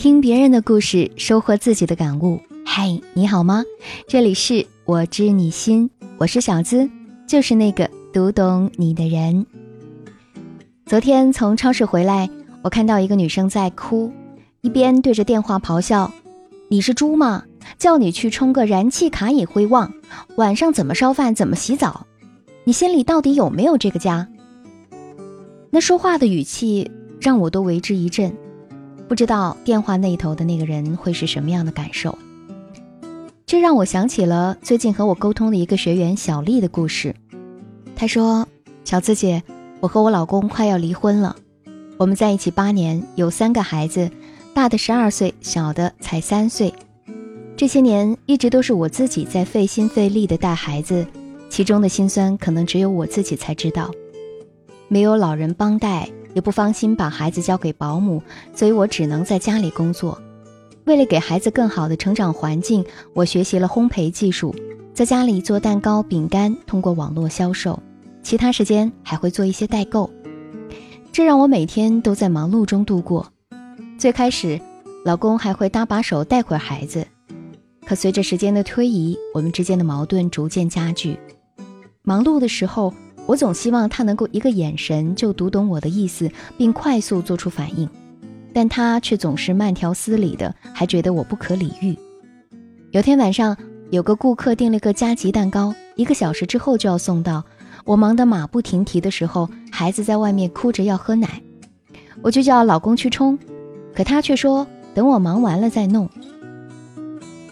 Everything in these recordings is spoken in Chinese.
听别人的故事，收获自己的感悟。嗨，你好吗？这里是我知你心，我是小资，就是那个读懂你的人。昨天从超市回来，我看到一个女生在哭，一边对着电话咆哮：“你是猪吗？叫你去充个燃气卡也会忘，晚上怎么烧饭，怎么洗澡？你心里到底有没有这个家？”那说话的语气让我都为之一震。不知道电话那头的那个人会是什么样的感受？这让我想起了最近和我沟通的一个学员小丽的故事。她说：“小资姐，我和我老公快要离婚了。我们在一起八年，有三个孩子，大的十二岁，小的才三岁。这些年一直都是我自己在费心费力的带孩子，其中的辛酸可能只有我自己才知道。没有老人帮带。”也不放心把孩子交给保姆，所以我只能在家里工作。为了给孩子更好的成长环境，我学习了烘焙技术，在家里做蛋糕、饼干，通过网络销售。其他时间还会做一些代购，这让我每天都在忙碌中度过。最开始，老公还会搭把手带会孩子，可随着时间的推移，我们之间的矛盾逐渐加剧。忙碌的时候。我总希望他能够一个眼神就读懂我的意思，并快速做出反应，但他却总是慢条斯理的，还觉得我不可理喻。有天晚上，有个顾客订了个加急蛋糕，一个小时之后就要送到。我忙得马不停蹄的时候，孩子在外面哭着要喝奶，我就叫老公去冲，可他却说等我忙完了再弄。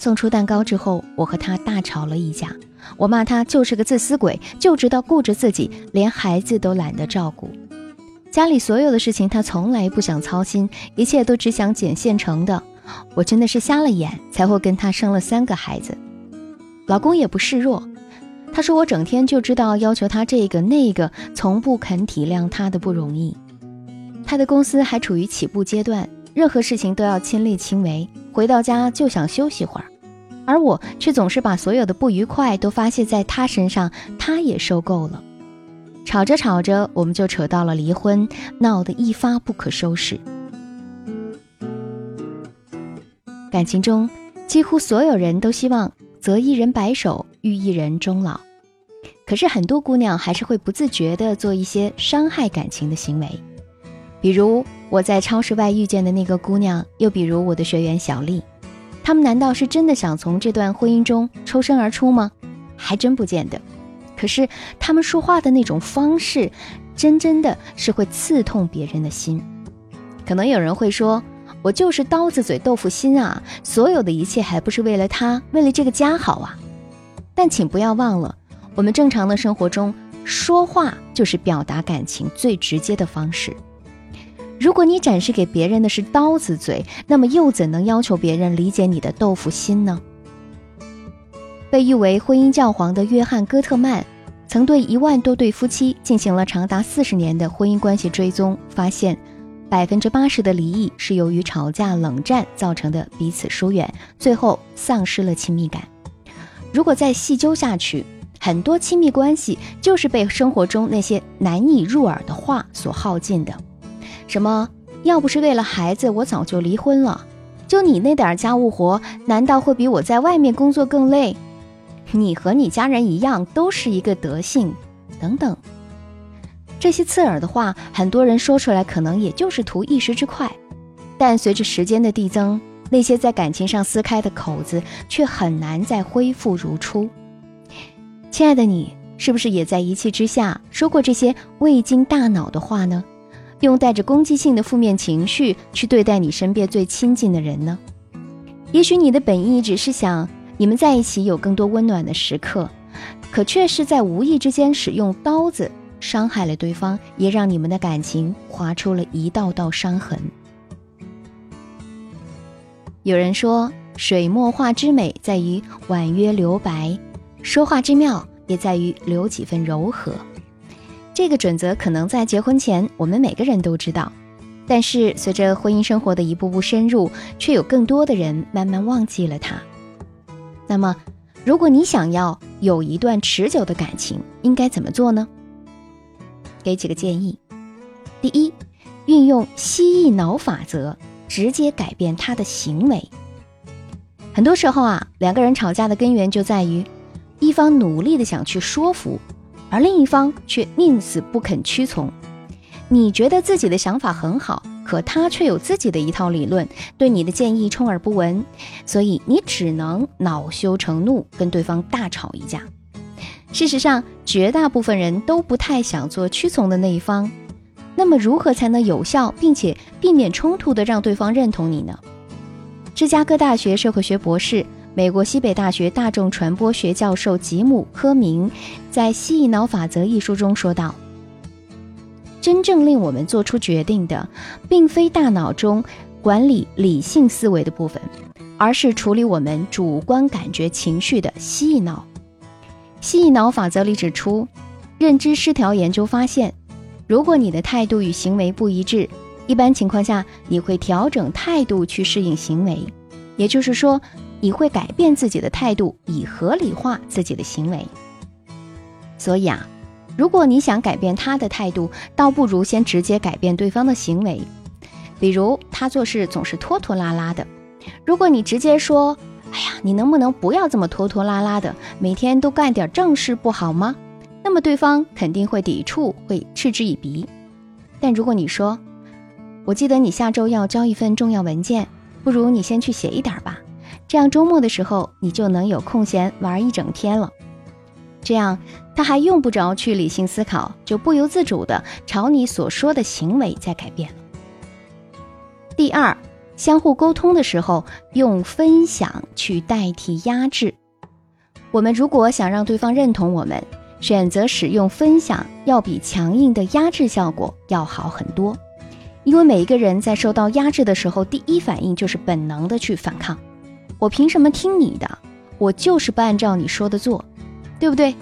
送出蛋糕之后，我和他大吵了一架。我骂他就是个自私鬼，就知道顾着自己，连孩子都懒得照顾。家里所有的事情他从来不想操心，一切都只想捡现成的。我真的是瞎了眼，才会跟他生了三个孩子。老公也不示弱，他说我整天就知道要求他这个那个，从不肯体谅他的不容易。他的公司还处于起步阶段，任何事情都要亲力亲为，回到家就想休息会儿。而我却总是把所有的不愉快都发泄在他身上，他也受够了。吵着吵着，我们就扯到了离婚，闹得一发不可收拾。感情中，几乎所有人都希望择一人白首，遇一人终老。可是很多姑娘还是会不自觉地做一些伤害感情的行为，比如我在超市外遇见的那个姑娘，又比如我的学员小丽。他们难道是真的想从这段婚姻中抽身而出吗？还真不见得。可是他们说话的那种方式，真真的是会刺痛别人的心。可能有人会说，我就是刀子嘴豆腐心啊，所有的一切还不是为了他，为了这个家好啊。但请不要忘了，我们正常的生活中，说话就是表达感情最直接的方式。如果你展示给别人的是刀子嘴，那么又怎能要求别人理解你的豆腐心呢？被誉为婚姻教皇的约翰·戈特曼，曾对一万多对夫妻进行了长达四十年的婚姻关系追踪，发现百分之八十的离异是由于吵架、冷战造成的彼此疏远，最后丧失了亲密感。如果再细究下去，很多亲密关系就是被生活中那些难以入耳的话所耗尽的。什么？要不是为了孩子，我早就离婚了。就你那点家务活，难道会比我在外面工作更累？你和你家人一样，都是一个德性。等等，这些刺耳的话，很多人说出来可能也就是图一时之快，但随着时间的递增，那些在感情上撕开的口子，却很难再恢复如初。亲爱的，你是不是也在一气之下说过这些未经大脑的话呢？用带着攻击性的负面情绪去对待你身边最亲近的人呢？也许你的本意只是想你们在一起有更多温暖的时刻，可却是在无意之间使用刀子伤害了对方，也让你们的感情划出了一道道伤痕。有人说，水墨画之美在于婉约留白，说话之妙也在于留几分柔和。这个准则可能在结婚前我们每个人都知道，但是随着婚姻生活的一步步深入，却有更多的人慢慢忘记了它。那么，如果你想要有一段持久的感情，应该怎么做呢？给几个建议：第一，运用蜥蜴脑法则，直接改变他的行为。很多时候啊，两个人吵架的根源就在于，一方努力的想去说服，而另一方却宁死不肯屈从。你觉得自己的想法很好，可他却有自己的一套理论，对你的建议充耳不闻，所以你只能恼羞成怒，跟对方大吵一架。事实上，绝大部分人都不太想做屈从的那一方。那么，如何才能有效并且避免冲突的让对方认同你呢？芝加哥大学社会学博士、美国西北大学大众传播学教授吉姆·科明在《蜥蜴脑法则》一书中说道。真正令我们做出决定的，并非大脑中管理理性思维的部分，而是处理我们主观感觉情绪的蜥蜴脑。蜥蜴脑法则里指出，认知失调研究发现，如果你的态度与行为不一致，一般情况下你会调整态度去适应行为，也就是说，你会改变自己的态度以合理化自己的行为。所以啊。如果你想改变他的态度，倒不如先直接改变对方的行为。比如他做事总是拖拖拉拉的，如果你直接说：“哎呀，你能不能不要这么拖拖拉拉的，每天都干点正事不好吗？”那么对方肯定会抵触，会嗤之以鼻。但如果你说：“我记得你下周要交一份重要文件，不如你先去写一点吧，这样周末的时候你就能有空闲玩一整天了。”这样，他还用不着去理性思考，就不由自主的朝你所说的行为在改变了。第二，相互沟通的时候，用分享去代替压制。我们如果想让对方认同我们，选择使用分享，要比强硬的压制效果要好很多。因为每一个人在受到压制的时候，第一反应就是本能的去反抗。我凭什么听你的？我就是不按照你说的做。对不对？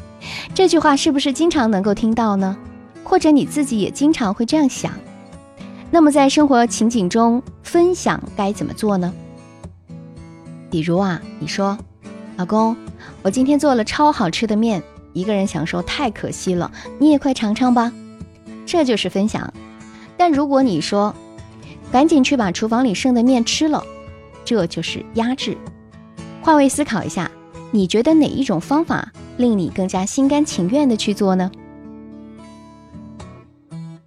这句话是不是经常能够听到呢？或者你自己也经常会这样想？那么在生活情景中，分享该怎么做呢？比如啊，你说：“老公，我今天做了超好吃的面，一个人享受太可惜了，你也快尝尝吧。”这就是分享。但如果你说：“赶紧去把厨房里剩的面吃了”，这就是压制。换位思考一下，你觉得哪一种方法？令你更加心甘情愿的去做呢？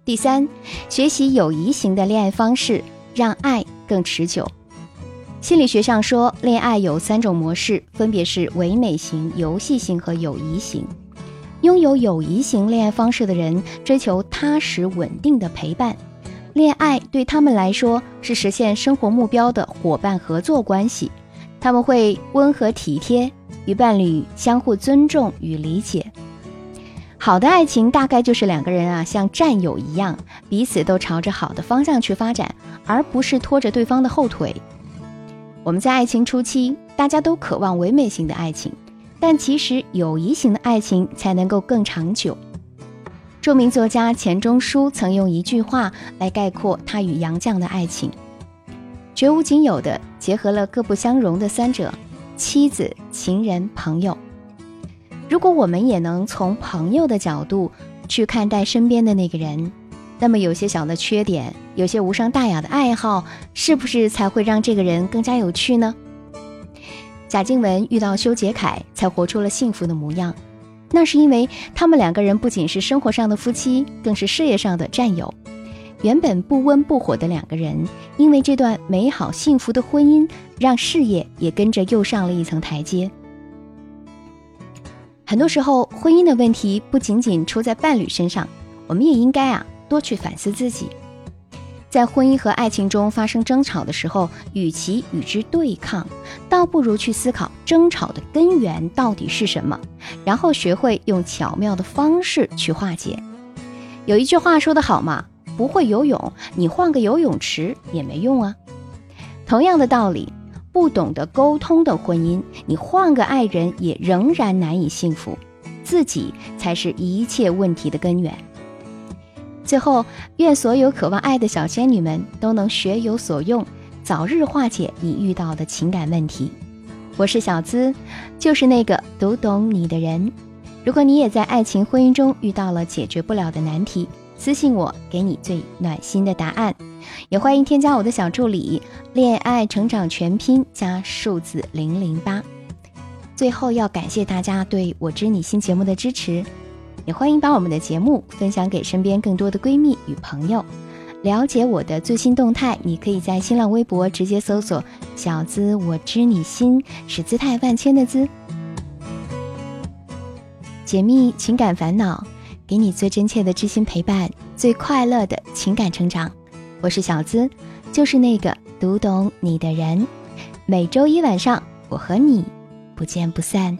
第三，学习友谊型的恋爱方式，让爱更持久。心理学上说，恋爱有三种模式，分别是唯美型、游戏型和友谊型。拥有友谊型恋爱方式的人，追求踏实稳定的陪伴，恋爱对他们来说是实现生活目标的伙伴合作关系。他们会温和体贴。与伴侣相互尊重与理解，好的爱情大概就是两个人啊，像战友一样，彼此都朝着好的方向去发展，而不是拖着对方的后腿。我们在爱情初期，大家都渴望唯美型的爱情，但其实友谊型的爱情才能够更长久。著名作家钱钟书曾用一句话来概括他与杨绛的爱情：绝无仅有的，结合了各不相容的三者。妻子、情人、朋友，如果我们也能从朋友的角度去看待身边的那个人，那么有些小的缺点，有些无伤大雅的爱好，是不是才会让这个人更加有趣呢？贾静雯遇到修杰楷，才活出了幸福的模样。那是因为他们两个人不仅是生活上的夫妻，更是事业上的战友。原本不温不火的两个人，因为这段美好幸福的婚姻，让事业也跟着又上了一层台阶。很多时候，婚姻的问题不仅仅出在伴侣身上，我们也应该啊多去反思自己。在婚姻和爱情中发生争吵的时候，与其与之对抗，倒不如去思考争吵的根源到底是什么，然后学会用巧妙的方式去化解。有一句话说得好嘛。不会游泳，你换个游泳池也没用啊。同样的道理，不懂得沟通的婚姻，你换个爱人也仍然难以幸福。自己才是一切问题的根源。最后，愿所有渴望爱的小仙女们都能学有所用，早日化解你遇到的情感问题。我是小资，就是那个读懂你的人。如果你也在爱情婚姻中遇到了解决不了的难题，私信我，给你最暖心的答案。也欢迎添加我的小助理“恋爱成长全拼”加数字零零八。最后要感谢大家对我知你心节目的支持，也欢迎把我们的节目分享给身边更多的闺蜜与朋友。了解我的最新动态，你可以在新浪微博直接搜索“小资我知你心”，是姿态万千的“资”。解密情感烦恼，给你最真切的知心陪伴，最快乐的情感成长。我是小资，就是那个读懂你的人。每周一晚上，我和你不见不散。